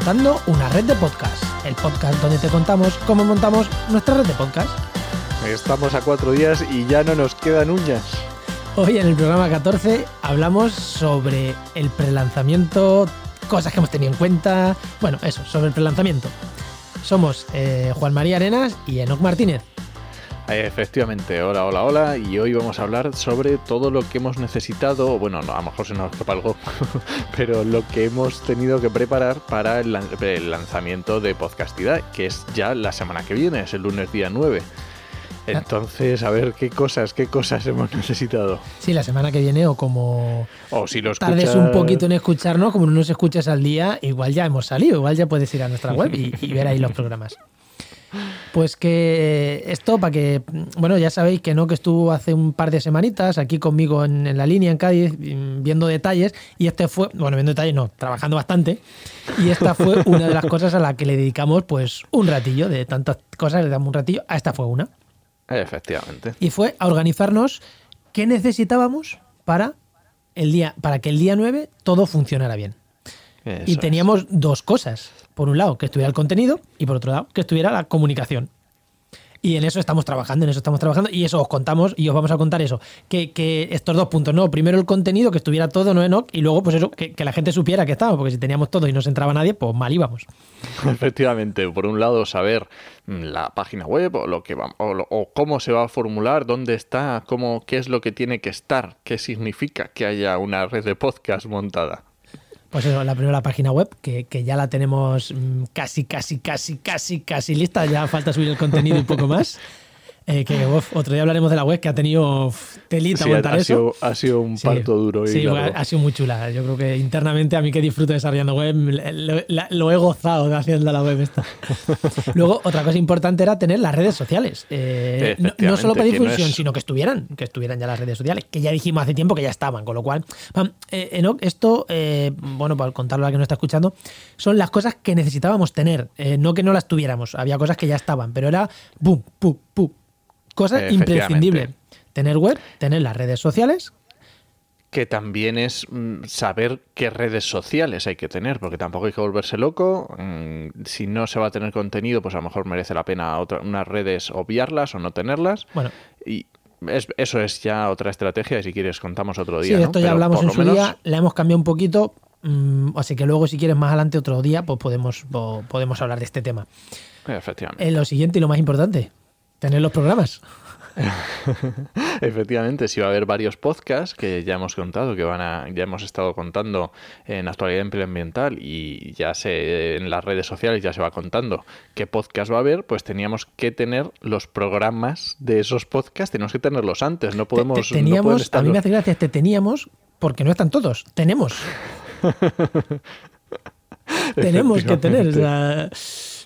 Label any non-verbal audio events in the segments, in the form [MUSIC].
Montando una red de podcast, el podcast donde te contamos cómo montamos nuestra red de podcast. Estamos a cuatro días y ya no nos quedan uñas. Hoy en el programa 14 hablamos sobre el prelanzamiento, cosas que hemos tenido en cuenta, bueno, eso, sobre el prelanzamiento. Somos eh, Juan María Arenas y Enoc Martínez. Efectivamente, hola, hola, hola, y hoy vamos a hablar sobre todo lo que hemos necesitado, bueno, no, a lo mejor se nos escapa algo, [LAUGHS] pero lo que hemos tenido que preparar para el, el lanzamiento de Podcastidad, que es ya la semana que viene, es el lunes día 9. Entonces, a ver qué cosas, qué cosas hemos [LAUGHS] necesitado. Sí, la semana que viene o como O si lo tardes un poquito en escucharnos, como no nos escuchas al día, igual ya hemos salido, igual ya puedes ir a nuestra web y, y ver ahí los programas. Pues que esto para que, bueno, ya sabéis que no, que estuvo hace un par de semanitas aquí conmigo en, en la línea en Cádiz mm, viendo detalles y este fue, bueno, viendo detalles no, trabajando bastante y esta fue [LAUGHS] una de las cosas a la que le dedicamos pues un ratillo, de tantas cosas le damos un ratillo, a esta fue una. Efectivamente. Y fue a organizarnos qué necesitábamos para, el día, para que el día 9 todo funcionara bien. Eso y es. teníamos dos cosas. Por un lado, que estuviera el contenido y por otro lado, que estuviera la comunicación. Y en eso estamos trabajando, en eso estamos trabajando y eso os contamos y os vamos a contar eso. Que, que estos dos puntos, no, primero el contenido, que estuviera todo, no Enoch, y luego pues eso, que, la gente supiera que estaba, porque si teníamos todo y no se entraba nadie, pues mal íbamos. [LAUGHS] Efectivamente, por un lado saber mm, la página web o lo que va, o, lo- cómo se va a formular, dónde está, cómo, qué es lo que tiene que estar, qué significa que haya una red de podcast montada. Pues eso, la primera página web, que, que ya la tenemos mm, casi, casi, casi, casi, casi lista. Ya falta subir el contenido y poco más. [LAUGHS] Eh, que uf, otro día hablaremos de la web que ha tenido uf, telita Sí, ha, montar ha eso. sido, ha sido un Sí. parto duro. y Sí, ha, sido muy chula. Yo creo que internamente a mí que disfruto desarrollando web, lo, he gozado de haciendo la web esta. [LAUGHS] Luego, otra cosa importante era tener las redes sociales. Eh, no, no solo para no difusión, es- sino que estuvieran, que estuvieran ya las redes sociales, que ya dijimos hace tiempo que ya estaban, con lo cual, pam, eh, Enoch, esto, eh, bueno, para contarlo a la que no está escuchando, son las cosas que necesitábamos tener, no que no las tuviéramos, había cosas que ya estaban, pero era pum, pum, pum, cosa imprescindible. Tener web, tener las redes sociales, Que también es mm, saber qué redes sociales hay que tener, porque tampoco hay que volverse loco. Mm, Si no se va a tener contenido, pues a lo mejor merece la pena otra- unas redes obviarlas o no tenerlas. bueno, Y es- eso es ya otra estrategia, y si quieres contamos otro Sí, día. ¿no? esto ya Pero hablamos en su menos- día, la hemos cambiado un poquito, mm, así que luego si quieres más adelante otro día, pues podemos, po- podemos hablar de este tema. Efectivamente. Eh, lo siguiente y lo más importante, tener los programas. [LAUGHS] Efectivamente, sí va a haber varios podcasts que ya hemos contado, que van a, ya hemos estado contando en actualidad ambiental y ya se en las redes sociales ya se va contando qué podcast va a haber, pues teníamos que tener los programas de esos podcasts, tenemos que tenerlos antes, no Te- podemos te- teníamos, a mí me hace gracia este teníamos, porque no están todos, tenemos. [LAUGHS] tenemos que tener. o sea,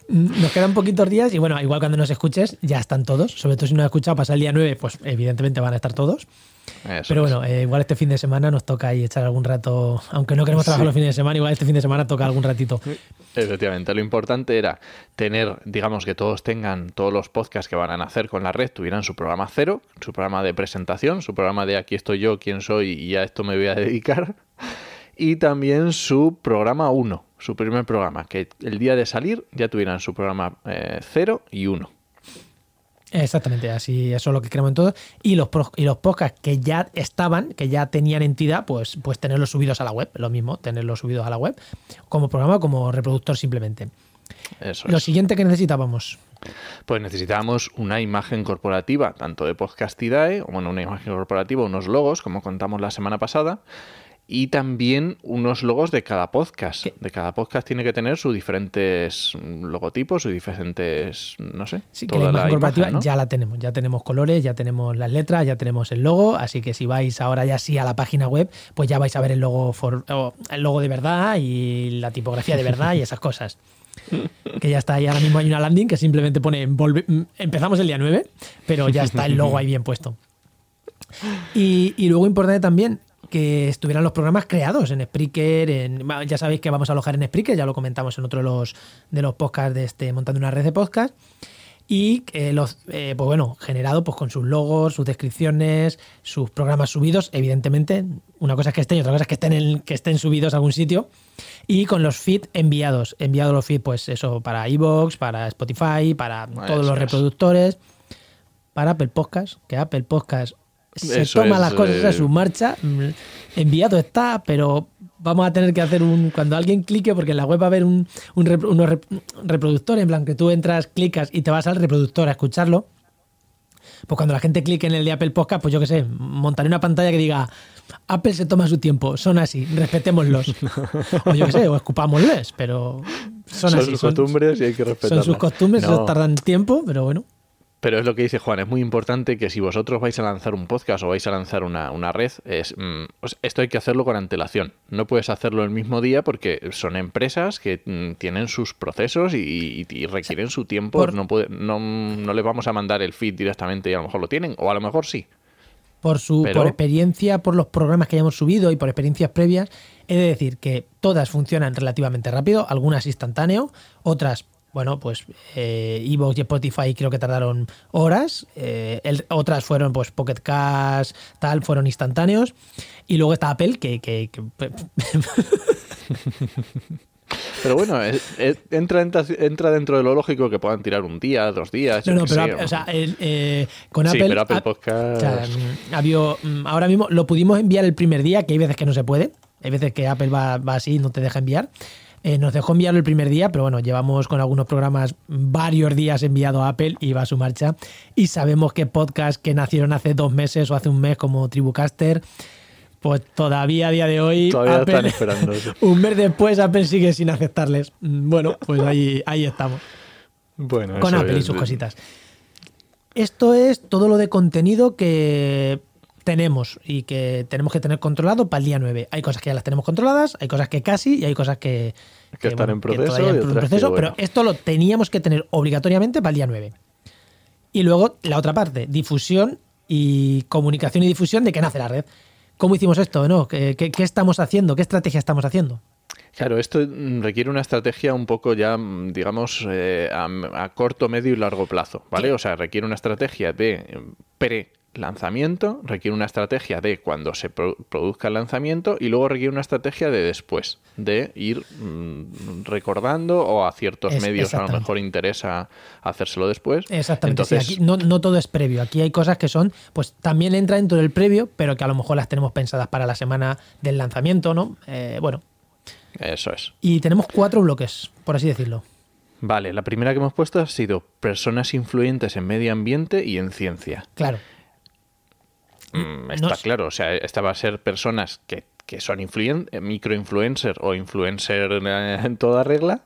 nos quedan poquitos días y bueno, igual cuando nos escuches ya están todos, sobre todo si no has escuchado pasar el día 9, pues evidentemente van a estar todos. Eso Pero bueno, eh, igual este fin de semana nos toca ahí echar algún rato, aunque no queremos trabajar Sí. los fines de semana, igual este fin de semana toca algún ratito. Efectivamente, lo importante era tener, digamos que todos tengan, todos los podcasts que van a nacer con la red, tuvieran su programa cero, su programa de presentación, su programa de aquí estoy yo, quién soy y a esto me voy a [LAUGHS] dedicar, y también su programa 1, su primer programa, que el día de salir ya tuvieran su programa 0 y 1. Exactamente, así eso es lo que queremos en todo. Y los, y los podcasts que ya estaban, que ya tenían entidad, pues, pues tenerlos subidos a la web, lo mismo, tenerlos subidos a la web, como programa, como reproductor simplemente. Eso Lo es. siguiente que necesitábamos, Pues necesitábamos una imagen corporativa, tanto de Podcastidae, o bueno, una imagen corporativa, unos logos, como contamos la semana pasada, y también unos logos de cada podcast. De cada podcast tiene que tener sus diferentes logotipos, sus diferentes, no sé, sí que la imagen corporativa ya la tenemos, ya tenemos colores, ya tenemos las letras, ya tenemos el logo, así que si vais ahora ya sí a la página web, pues ya vais a ver el logo, for- el logo de verdad y la tipografía de verdad y esas cosas. [LAUGHS] que ya está ahí ahora mismo hay una landing que simplemente pone volve- mm, empezamos el día 9, pero ya está el logo ahí bien puesto. [LAUGHS] Y, y luego importante también que estuvieran los programas creados en Spreaker, en, ya sabéis que vamos a alojar en Spreaker, ya lo comentamos en otro de los, de los podcasts de este Montando una red de podcast. y los, pues bueno, generado pues con sus logos, sus descripciones, sus programas subidos, evidentemente, una cosa es que estén y otra cosa es que estén, que estén subidos a algún sitio, y con los feeds enviados, enviados los feeds, pues eso, para iVoox, para Spotify, para todos los reproductores, para Apple Podcast, que Apple Podcast se toma las cosas a su marcha, mm, enviado está, pero vamos a tener que hacer un. Cuando alguien clique, porque en la web va a haber un, unos reproductores, en plan que tú entras, clicas y te vas al reproductor a escucharlo. Pues cuando la gente clique en el de Apple Podcast, pues yo qué sé, montaré una pantalla que diga Apple se toma su tiempo, son así, respetémoslos. [LAUGHS] o yo qué sé, o escupámosles, pero son, son así. Sus costumbres y hay que respetarlas. Son sus costumbres, eso tardan tiempo, pero bueno. Pero es lo que dice Juan, es muy importante que si vosotros vais a lanzar un podcast o vais a lanzar una, red, es, mm, esto hay que hacerlo con antelación. No puedes hacerlo el mismo día porque son empresas que mm, tienen sus procesos y, requieren su tiempo. No, puede, no, no les vamos a mandar el feed directamente y a lo mejor lo tienen, o a lo mejor sí. Por, su, por experiencia, por los programas que hayamos subido y por experiencias previas, he de decir que todas funcionan relativamente rápido, algunas instantáneo, otras bueno, pues eh, Evox y Spotify creo que tardaron horas. Eh, otras fueron, pues, Pocket Cast, tal, fueron instantáneos. Y luego está Apple, que. [LAUGHS] Pero bueno, entra, entra, dentro de lo lógico que puedan tirar un día, dos días. No, no, pero o sea, eh, con Apple. Sí, pero Apple Podcast. Mm, mm, ahora mismo lo pudimos enviar el primer día, que hay veces que no se puede. Hay veces que Apple va, va así y no te deja enviar. Eh, nos dejó enviarlo el primer día, pero bueno, llevamos con algunos programas varios días enviado a Apple y va a su marcha. Y sabemos que podcasts que nacieron hace dos meses o hace un mes como Tribucaster, pues todavía a día de hoy. Todavía están esperando. [LAUGHS] un mes después Apple sigue sin aceptarles. Bueno, pues ahí, ahí estamos. Bueno, con Apple y sus cositas. Esto es todo lo de contenido que tenemos y que tenemos que tener controlado para el día 9. Hay cosas que ya las tenemos controladas, hay cosas que casi y hay cosas que, que, están en proceso. Pero esto lo teníamos que tener obligatoriamente para el día 9. Y luego la otra parte, difusión y comunicación y difusión de qué nace la red. ¿Cómo hicimos esto? ¿no? ¿Qué, qué, estamos haciendo? ¿Qué estrategia estamos haciendo? Claro, esto requiere una estrategia un poco ya, digamos, eh, a, a, corto, medio y largo plazo, ¿vale? O sea, requiere una estrategia de pre lanzamiento, requiere una estrategia de cuando se produzca el lanzamiento y luego requiere una estrategia de después, de ir mm, recordando o a ciertos medios a lo mejor interesa hacérselo después. Exactamente, aquí no, todo es previo, aquí hay cosas que son, pues también entra dentro del previo, pero que a lo mejor las tenemos pensadas para la semana del lanzamiento, ¿no? Eh, bueno. Eso es. Y tenemos cuatro bloques, por así decirlo. Vale, la primera que hemos puesto ha sido personas influyentes en medio ambiente y en ciencia. Claro. Mm, está claro, o sea, esta va a ser personas que, que son influen microinfluencer o influencer [LAUGHS] en toda regla,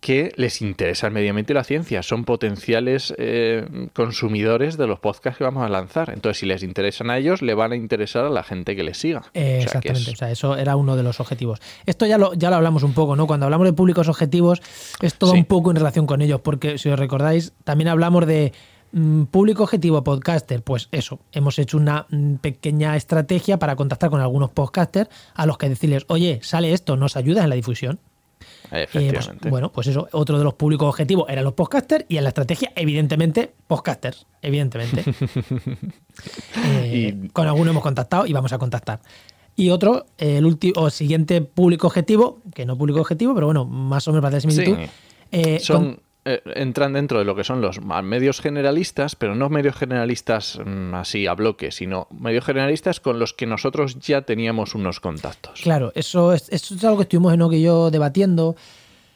que les interesa el medio ambiente y la ciencia. Son potenciales eh, consumidores de los podcasts que vamos a lanzar. Entonces, si les interesan a ellos, le van a interesar a la gente que les siga. exactamente. O sea, eso era uno de los objetivos. Esto ya lo, ya lo hablamos un poco, ¿no? Cuando hablamos de públicos objetivos, es todo un poco en relación con ellos, porque si os recordáis, también hablamos de público objetivo podcaster, pues eso, hemos hecho una mm, pequeña estrategia para contactar con algunos podcasters a los que decirles, oye, sale esto, nos ayuda en la difusión. Eh, pues, bueno, pues eso, otro de los públicos objetivos eran los podcasters y en la estrategia, evidentemente, podcasters, evidentemente. [LAUGHS] Eh, con alguno hemos contactado y vamos a contactar. Y otro, el último siguiente público objetivo, que no público objetivo, pero bueno, más o menos para hacer similitud. Eh, son, eh, entran dentro de lo que son los medios generalistas, pero no medios generalistas mm, así a bloque, sino medios generalistas con los que nosotros ya teníamos unos contactos. Claro, eso es, eso es algo que estuvimos en que yo debatiendo.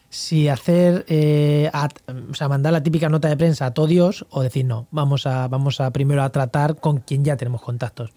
Si hacer, eh, o sea, mandar la típica nota de prensa a todo Dios o decir no, vamos a, vamos a primero a tratar con quien ya tenemos contactos.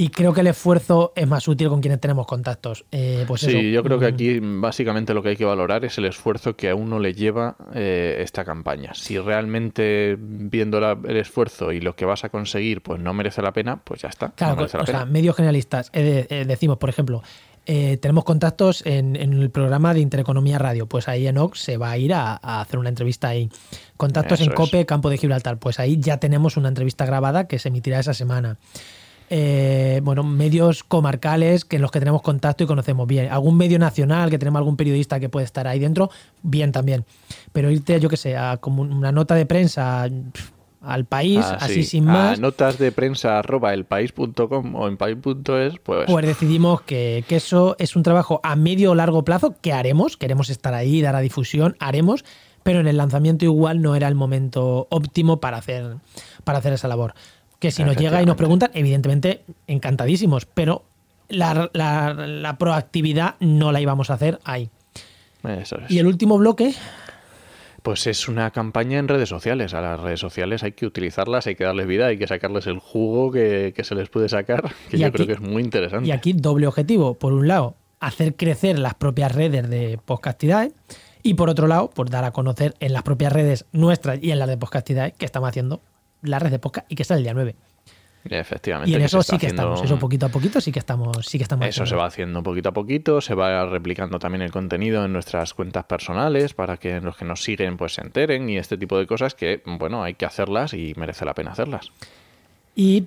Y creo que el esfuerzo es más útil con quienes tenemos contactos. Eh, pues sí, yo creo que mm. aquí básicamente lo que hay que valorar es el esfuerzo que a uno le lleva eh, esta campaña. Si realmente viendo el esfuerzo y lo que vas a conseguir pues no merece la pena, pues ya está. Claro, o sea, medios generalistas. Eh, decimos, por ejemplo, tenemos contactos en, el programa de Intereconomía Radio. Pues ahí Enoch se va a ir a, hacer una entrevista ahí. Contactos en COPE, Campo de Gibraltar. Pues ahí ya tenemos una entrevista grabada que se emitirá esa semana. Eh, bueno, medios comarcales que en los que tenemos contacto y conocemos bien. Algún medio nacional que tenemos algún periodista que puede estar ahí dentro, bien también. Pero irte, yo qué sé, a como una nota de prensa al país, Ah, así sí. sin A más. notas de prensa arroba elpaís.com o en país.es, pues, Pues decidimos que, que eso es un trabajo a medio o largo plazo que haremos, queremos estar ahí, dar a difusión, haremos, pero en el lanzamiento igual no era el momento óptimo para hacer, para hacer esa labor. Que si nos llega y nos preguntan, evidentemente encantadísimos, pero la, la- la proactividad no la íbamos a hacer ahí. eso es. Y el último bloque, Pues es una campaña en redes sociales. A las redes sociales hay que utilizarlas, hay que darles vida, hay que sacarles el jugo que, que se les puede sacar, [LAUGHS] que Y yo aquí- creo que es muy interesante. Y aquí doble objetivo. Por un lado, hacer crecer las propias redes de Podcastidad y por otro lado, pues dar a conocer en las propias redes nuestras y en las de Podcastidad que estamos haciendo la red de podcast y que sale el día 9. Efectivamente. Y en eso sí que haciendo- estamos, eso poquito a poquito sí que estamos, sí que estamos Eso se va haciendo poquito a poquito, se va replicando también el contenido en nuestras cuentas personales para que los que nos siguen pues se enteren y este tipo de cosas que, bueno, hay que hacerlas y merece la pena hacerlas. Y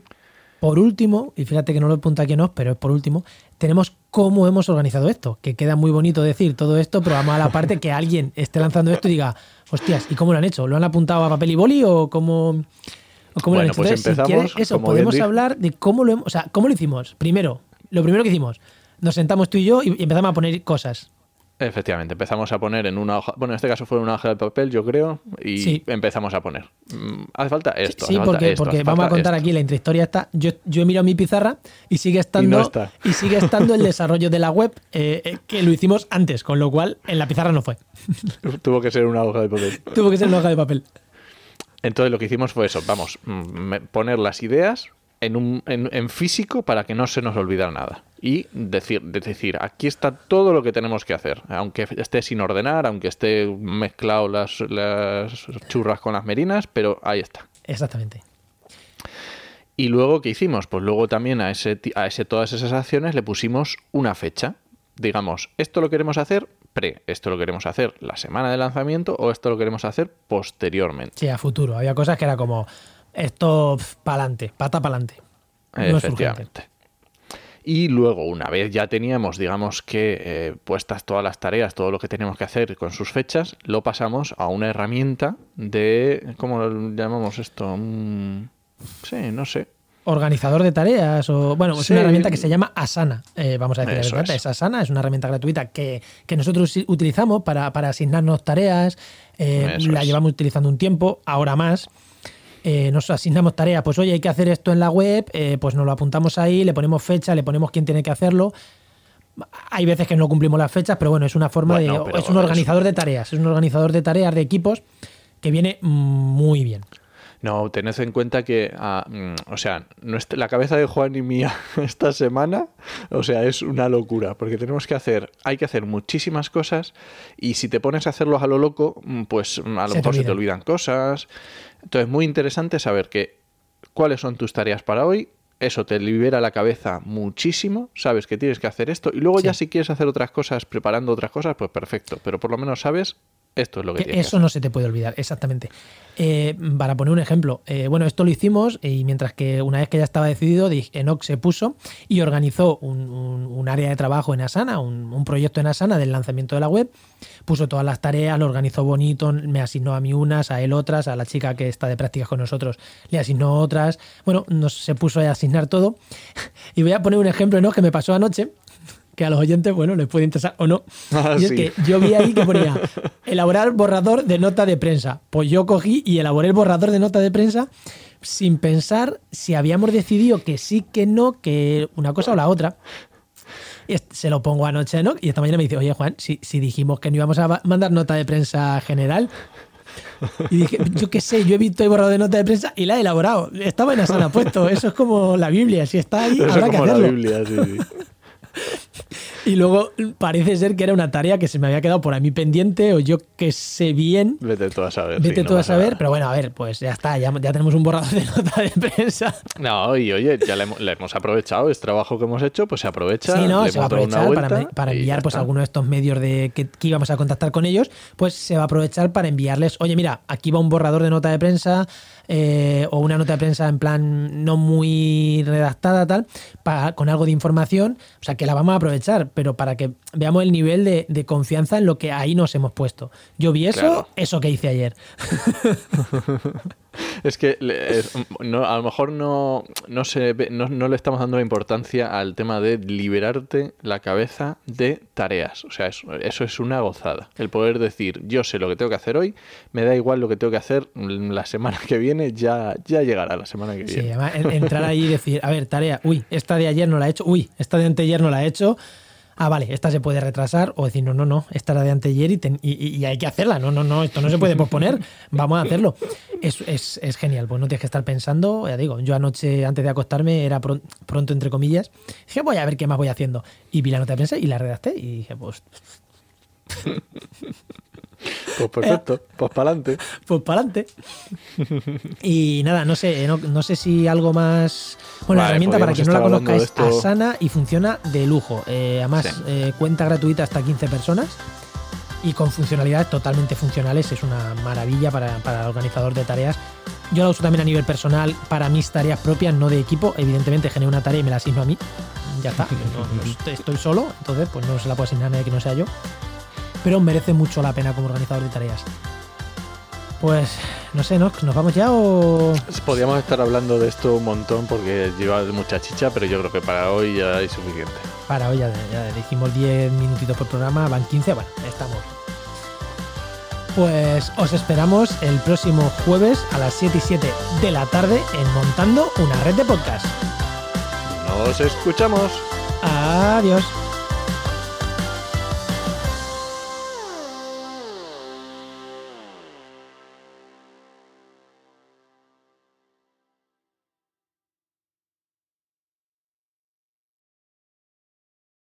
por último, y fíjate que no lo apunta aquí no, pero es por último, tenemos cómo hemos organizado esto, que queda muy bonito decir todo esto, pero vamos a la parte que alguien esté lanzando esto y diga, hostias, ¿y cómo lo han hecho? ¿Lo han apuntado a papel y boli o cómo, o cómo lo Bueno, pues Entonces, si empezamos, quieres, eso, podemos hablar de cómo lo hemos, o sea, cómo lo hicimos. Primero, lo primero que hicimos, nos sentamos tú y yo y empezamos a poner cosas. Efectivamente, empezamos a poner en una hoja, bueno, en este caso fue en una hoja de papel, yo creo, y Sí. empezamos a poner. mm, Hace falta esto. Sí, hace falta porque, esto, porque hace vamos a contar esto. aquí la intrahistoria está. Yo, yo he mirado mi pizarra y sigue estando está. y sigue estando el desarrollo de la web eh, eh, que lo hicimos antes, con lo cual en la pizarra no fue. [LAUGHS] Tuvo que ser una hoja de papel. Tuvo que ser una hoja de papel. Entonces lo que hicimos fue eso, vamos, mm, poner las ideas en, un, en, en físico para que no se nos olvidara nada. Y decir, de decir, aquí está todo lo que tenemos que hacer, aunque esté sin ordenar, aunque esté mezclado las, las churras con las merinas, pero ahí está. Exactamente. Y luego, ¿qué hicimos? Pues luego también a ese, a ese todas esas acciones le pusimos una fecha. Digamos, esto lo queremos hacer pre, esto lo queremos hacer la semana de lanzamiento o esto lo queremos hacer posteriormente. Sí, a futuro. Había cosas que era como esto para adelante, pata para adelante. No. Efectivamente. Y luego, una vez ya teníamos, digamos que eh, puestas todas las tareas, todo lo que teníamos que hacer con sus fechas, lo pasamos a una herramienta de, ¿cómo lo llamamos esto? Mm, sí, no sé. Organizador de tareas o bueno, es Sí. una herramienta que se llama Asana. Eh, vamos a decir la verdad, es. es Asana, es una herramienta gratuita que, que nosotros utilizamos para, para asignarnos tareas. eh, la es. llevamos utilizando un tiempo, ahora más. Eh, nos asignamos tareas, pues oye, hay que hacer esto en la web, eh, pues nos lo apuntamos ahí, le ponemos fecha, le ponemos quién tiene que hacerlo. Hay veces que no cumplimos las fechas, pero bueno, es una forma Bueno, de. Es un organizador de tareas, es un organizador de tareas de equipos que viene muy bien. No, tened en cuenta que, ah, mm, o sea, la cabeza de Juan y mía [LAUGHS] esta semana, o sea, es una locura, porque tenemos que hacer, hay que hacer muchísimas cosas y si te pones a hacerlos a lo loco, mm, pues mm, a lo mejor se te olvidan. olvidan cosas. Entonces, muy interesante saber que cuáles son tus tareas para hoy. Eso te libera la cabeza muchísimo, sabes que tienes que hacer esto y luego Sí. ya si quieres hacer otras cosas, preparando otras cosas, pues perfecto, pero por lo menos sabes esto es lo que, Que eso no se te puede olvidar, exactamente. Eh, para poner un ejemplo, eh, bueno, esto lo hicimos y mientras que una vez que ya estaba decidido, di- Enoch se puso y organizó un, un- un área de trabajo en Asana, un, un proyecto en Asana del lanzamiento de la web, puso todas las tareas, lo organizó bonito, me asignó a mí unas, a él otras, a la chica que está de prácticas con nosotros le asignó otras, bueno, nos, se puso a asignar todo. [LAUGHS] Y voy a poner un ejemplo, Enoch, que me pasó anoche que a los oyentes, bueno, les puede interesar o no. Ah, y es que yo vi ahí que ponía elaborar borrador de nota de prensa. Pues yo cogí y elaboré el borrador de nota de prensa sin pensar si habíamos decidido que sí, que no, que una cosa o la otra. Y se lo pongo anoche, ¿no? Y esta mañana me dice, oye Juan, si, si dijimos que no íbamos a mandar nota de prensa general. Y dije, yo qué sé, yo he visto el borrador de nota de prensa y la he elaborado. Estaba en la sala puesto. Eso es como la Biblia. Si está ahí, Eso habrá que como la hacerlo. Biblia, sí, sí. [LAUGHS] Y luego parece ser que era una tarea que se me había quedado por a mí pendiente o yo que sé bien. Vete tú a saber. Vete sí, no tú a saber, nada. pero bueno, a ver, pues ya está, ya, ya tenemos un borrador de [LAUGHS] nota de prensa. No, y oye, ya le, hemos- le hemos aprovechado, es trabajo que hemos hecho, pues se aprovecha. Sí, ¿no? le Se va a aprovechar para, enviar pues alguno de estos medios de que, que íbamos a contactar con ellos, pues se va a aprovechar para enviarles, oye, mira, aquí va un borrador de nota de prensa, eh, o una nota de prensa en plan no muy redactada, tal, para, con algo de información, o sea, que la vamos a aprovechar, pero para que veamos el nivel de, confianza en lo que ahí nos hemos puesto. Yo vi eso, eso que hice ayer. [LAUGHS] [LAUGHS] Es que no, a lo mejor no, no, se, no, no, le estamos dando la importancia al tema de liberarte la cabeza de tareas. O sea, eso, eso, es una gozada. El poder decir, yo sé lo que tengo que hacer hoy, me da igual lo que tengo que hacer la semana que viene, ya, ya llegará la semana que viene. Sí, además, entrar ahí y decir, a ver, tarea, uy, esta de ayer no la he hecho, uy, esta de anteayer no la he hecho ah, vale, esta se puede retrasar, o decir, no, no, no, esta era de anteayer y, y, hay que hacerla, no, no, no, esto no se puede posponer, [LAUGHS] vamos a hacerlo. Es, es, es, genial, pues no tienes que estar pensando, ya digo, yo anoche antes de acostarme era pronto, entre comillas, dije, voy a ver qué más voy haciendo, y vi la nota de prensa y la redacté y dije, pues... [LAUGHS] Pues perfecto, pues para adelante. Pues para adelante. Y nada, no sé, no, sé si algo más. Bueno, la herramienta para quien no la conozca es Asana y funciona de lujo. Eh, además, eh, cuenta gratuita hasta 15 personas y con funcionalidades totalmente funcionales. Es una maravilla para, el organizador de tareas. Yo la uso también a nivel personal para mis tareas propias, no de equipo. Evidentemente, genero una tarea y me la asigno a mí. Ya está. [LAUGHS] estoy solo, entonces pues no se la puedo asignar a nadie que no sea yo pero merece mucho la pena como organizador de tareas. Pues no sé, ¿no? ¿nos vamos ya o...? Podríamos estar hablando de esto un montón porque lleva mucha chicha, pero yo creo que para hoy ya hay suficiente. Para hoy ya, dijimos 10 minutitos por programa, van 15, bueno, estamos. Pues os esperamos el próximo jueves a las 7 y 7 de la tarde en Montando una red de podcast. Nos escuchamos. Adiós.